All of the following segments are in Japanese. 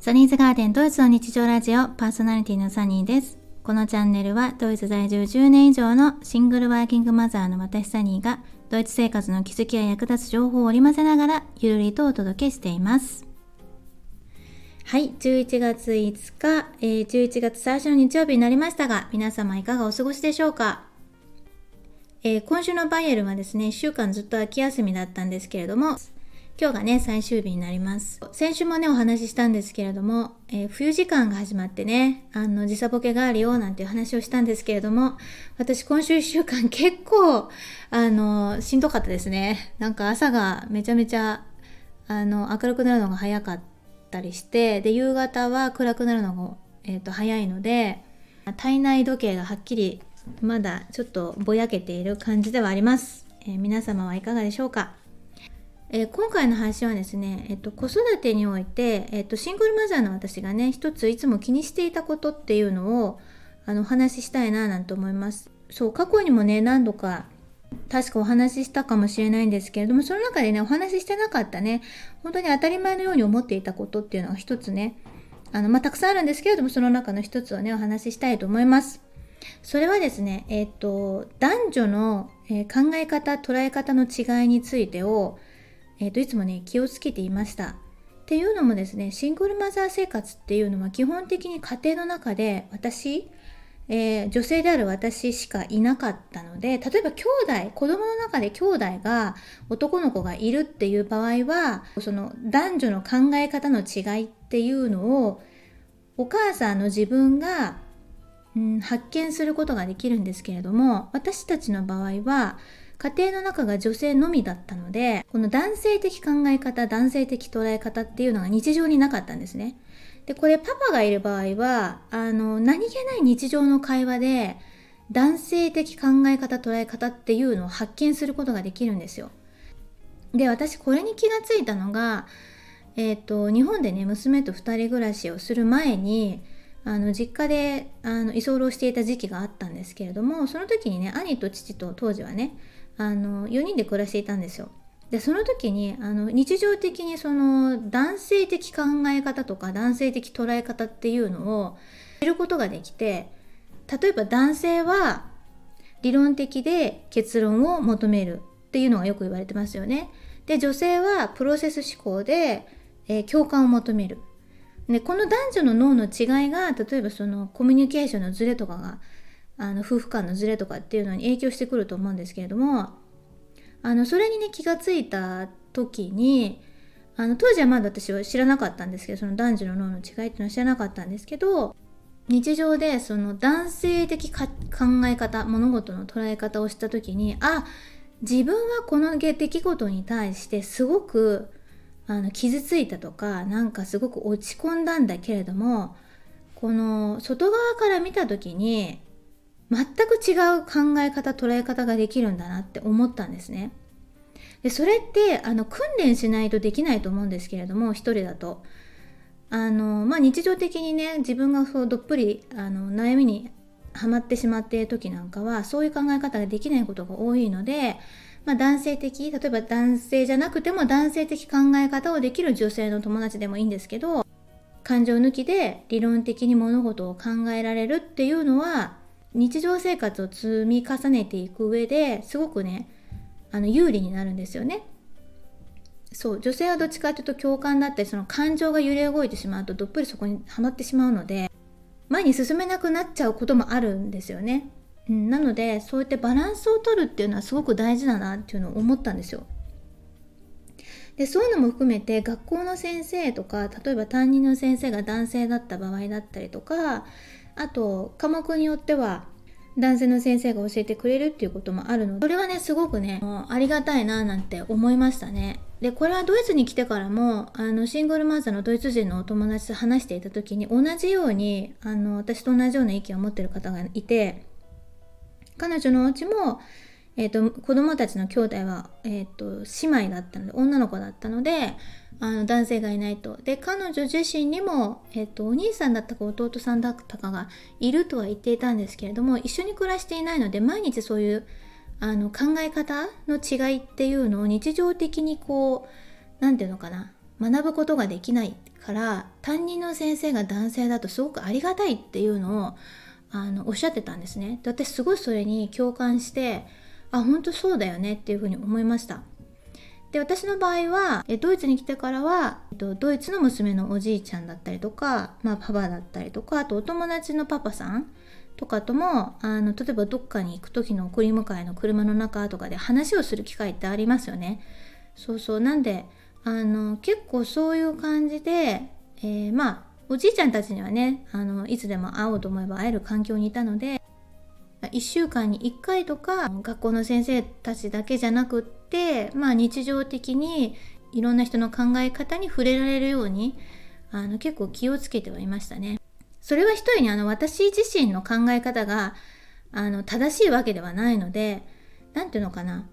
サニーズガーデンドイツの日常ラジオパーソナリティのサニーです。このチャンネルはドイツ在住10年以上のシングルワーキングマザーの私サニーがドイツ生活の気づきや役立つ情報を織り交ぜながらゆるりとお届けしています。はい、11月5日、えー、11月最初の日曜日になりましたが、皆様いかがお過ごしでしょうか？えー、今週のバイエルはですね、1週間ずっと秋休みだったんですけれども、今日がね、最終日になります。先週もね、お話ししたんですけれども、えー、冬時間が始まってね、あの、時差ボケがあるよ、なんていう話をしたんですけれども、私今週1週間結構、あの、しんどかったですね。なんか朝がめちゃめちゃ、あの、明るくなるのが早かったりして、で、夕方は暗くなるのが、えっ、ー、と、早いので、体内時計がはっきり、まだちょっとぼやけている感じではあります。えー、皆様はいかがでしょうか？えー、今回の配信はですね、えっと、子育てにおいて、えっと、シングルマザーの私がね、一ついつも気にしていたことっていうのを、あの、お話ししたいななんて思います。そう、過去にもね、何度か、確かお話ししたかもしれないんですけれども、その中でね、お話ししてなかったね、本当に当たり前のように思っていたことっていうのが一つね、あの、まあ、たくさんあるんですけれども、その中の一つをね、お話ししたいと思います。それはですね、えっ、と、男女の、え、考え方、捉え方の違いについてを、えーと、いつもね気をつけていました。っていうのもですねシングルマザー生活っていうのは基本的に家庭の中で私、えー、女性である私しかいなかったので例えば兄弟子供の中で兄弟が男の子がいるっていう場合はその男女の考え方の違いっていうのをお母さんの自分が、うん、発見することができるんですけれども私たちの場合は家庭の中が女性のみだったので、この男性的考え方、男性的捉え方っていうのが日常になかったんですね。で、これパパがいる場合は、あの、何気ない日常の会話で、男性的考え方、捉え方っていうのを発見することができるんですよ。で、私これに気がついたのが、えっ、ー、と、日本でね、娘と2人暮らしをする前に、あの実家であの居候していた時期があったんですけれどもその時にね兄と父と当時はねあの4人で暮らしていたんですよ。でその時にあの日常的にその男性的考え方とか男性的捉え方っていうのを知ることができて例えば男性は理論的で結論を求めるっていうのがよく言われてますよね。で女性はプロセス思考で、えー、共感を求める。でこの男女の脳の違いが例えばそのコミュニケーションのズレとかがあの夫婦間のズレとかっていうのに影響してくると思うんですけれどもあのそれにね気がついた時にあの当時はまだ私は知らなかったんですけどその男女の脳の違いっていうのは知らなかったんですけど日常でその男性的考え方物事の捉え方をした時にあ自分はこの出来事に対してすごくあの傷ついたとかなんかすごく落ち込んだんだけれどもこの外側から見た時に全く違う考え方捉え方ができるんだなって思ったんですね。でそれってあの訓練しないとできないと思うんですけれども一人だと。あのまあ、日常的にね自分がそうどっぷりあの悩みにはまってしまっている時なんかはそういう考え方ができないことが多いので、まあ、男性的例えば男性じゃなくても男性的考え方をできる女性の友達でもいいんですけど感情抜きで理論的に物事を考えられるっていうのは日常生活を積み重ねていく上ですごくねあの有利になるんですよね。そう女性はどっちかというと共感だったりその感情が揺れ動いてしまうとどっぷりそこにはまってしまうので前に進めなくなっちゃうこともあるんですよね。うん、なのでそうやってバランスを取るっていうのはすごく大事だなっていうのを思ったんですよ。でそういうのも含めて学校の先生とか例えば担任の先生が男性だった場合だったりとかあと科目によっては男性の先生が教えてくれるっていうこともあるのでそれはねすごくねありがたいななんて思いましたね。でこれはドイツに来てからもあのシングルマザーのドイツ人のお友達と話していた時に同じようにあの私と同じような意見を持ってる方がいて彼女のお家もえーと、子供たちの兄弟は、えーと姉妹だったので女の子だったのであの男性がいないと。で彼女自身にも、えっと、お兄さんだったか弟さんだったかがいるとは言っていたんですけれども一緒に暮らしていないので毎日そういうあの考え方の違いっていうのを日常的にこう何て言うのかな学ぶことができないから担任の先生が男性だとすごくありがたいっていうのをあのおっしゃってたんですねで私すごいそれに共感してあ本当そうだよねっていうふうに思いましたで私の場合はドイツに来てからはドイツの娘のおじいちゃんだったりとか、まあ、パパだったりとかあとお友達のパパさんとかともあの例えばどっかに行く時の送り迎えの車の中とかで話をする機会ってありますよね。そうそうなんであの結構そういう感じで、えー、まあおじいちゃんたちにはねあのいつでも会おうと思えば会える環境にいたので1週間に1回とか学校の先生たちだけじゃなくってまあ日常的にいろんな人の考え方に触れられるようにあの結構気をつけてはいましたね。それは一重にあの私自身の考え方があの正しいわけではないので何ていうのかな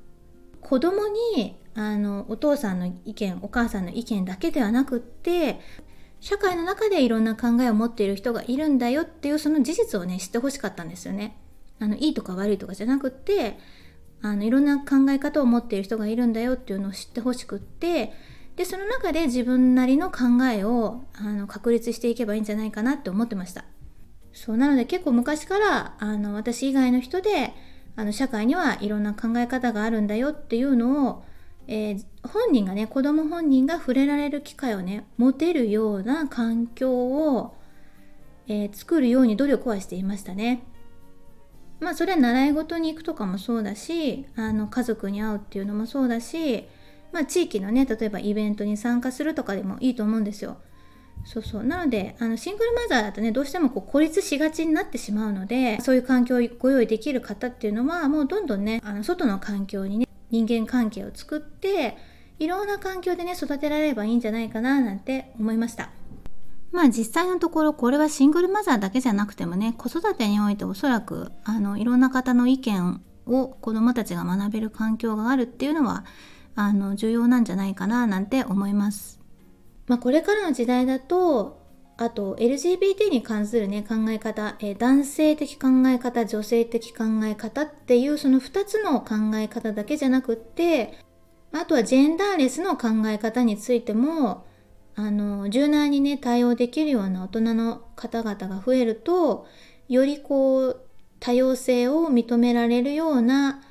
子供にあのお父さんの意見お母さんの意見だけではなくって社会の中でいろんな考えを持っている人がいるんだよっていうその事実をね知ってほしかったんですよね。あのいいとか悪いとかじゃなくってあのいろんな考え方を持っている人がいるんだよっていうのを知ってほしくってでその中で自分なりの考えをあの確立していけばいいんじゃないかなって思ってましたそうなので結構昔からあの私以外の人であの社会にはいろんな考え方があるんだよっていうのを、えー、本人がね子供本人が触れられる機会をね持てるような環境を、えー、作るように努力はしていましたね。まあそれは習い事に行くとかもそうだしあの家族に会うっていうのもそうだし、まあ、地域のね例えばイベントに参加するとかでもいいと思うんですよ。そうそうなのであのシングルマザーだとねどうしてもこう孤立しがちになってしまうのでそういう環境をご用意できる方っていうのはもうどんどんねあの外の環境にね人間関係を作っていろんな環境でね育てられればいいんじゃないかななんて思いました。まあ実際のところこれはシングルマザーだけじゃなくてもね子育てにおいておそらくあのいろんな方の意見を子どもたちが学べる環境があるっていうのはあの重要なんじゃないかななんて思います。まあ、これからの時代だとあと LGBT に関するね考え方、え男性的考え方女性的考え方っていうその2つの考え方だけじゃなくってあとはジェンダーレスの考え方についてもあの柔軟にね対応できるような大人の方々が増えるとよりこう多様性を認められるような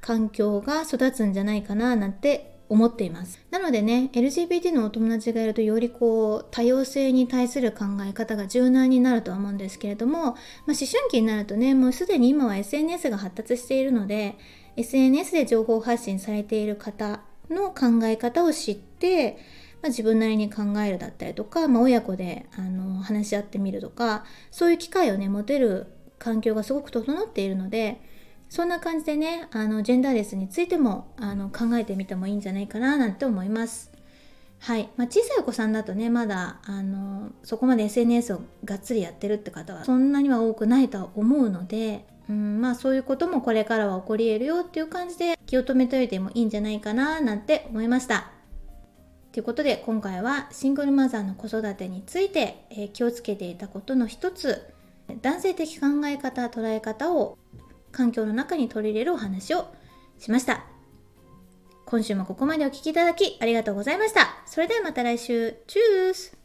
環境が育つんじゃないかななんて思っています。なのでね、LGBT のお友達がいるとよりこう多様性に対する考え方が柔軟になるとは思うんですけれども、まあ、思春期になるとね、もうすでに今は SNS が発達しているので、SNS で情報発信されている方の考え方を知って、まあ、自分なりに考えるだったりとか、まあ、親子であの話し合ってみるとかそういう機会をね持てる環境がすごく整っているのでそんな感じでねあのジェンダーレスについてもあの考えてみてもいいんじゃないかななんて思います。はい、まあ、小さいお子さんだとねまだあのそこまで SNS をがっつりやってるって方はそんなには多くないとは思うので、うんまあ、そういうこともこれからは起こり得るよっていう感じで気を止めておいてもいいんじゃないかななんて思いました。ということで今回はシングルマザーの子育てについて、え、気をつけていたことの一つ男性的考え方捉え方を環境の中に取り入れるお話をしました。今週もここまでお聴きいただきありがとうございました。それではまた来週。チュース。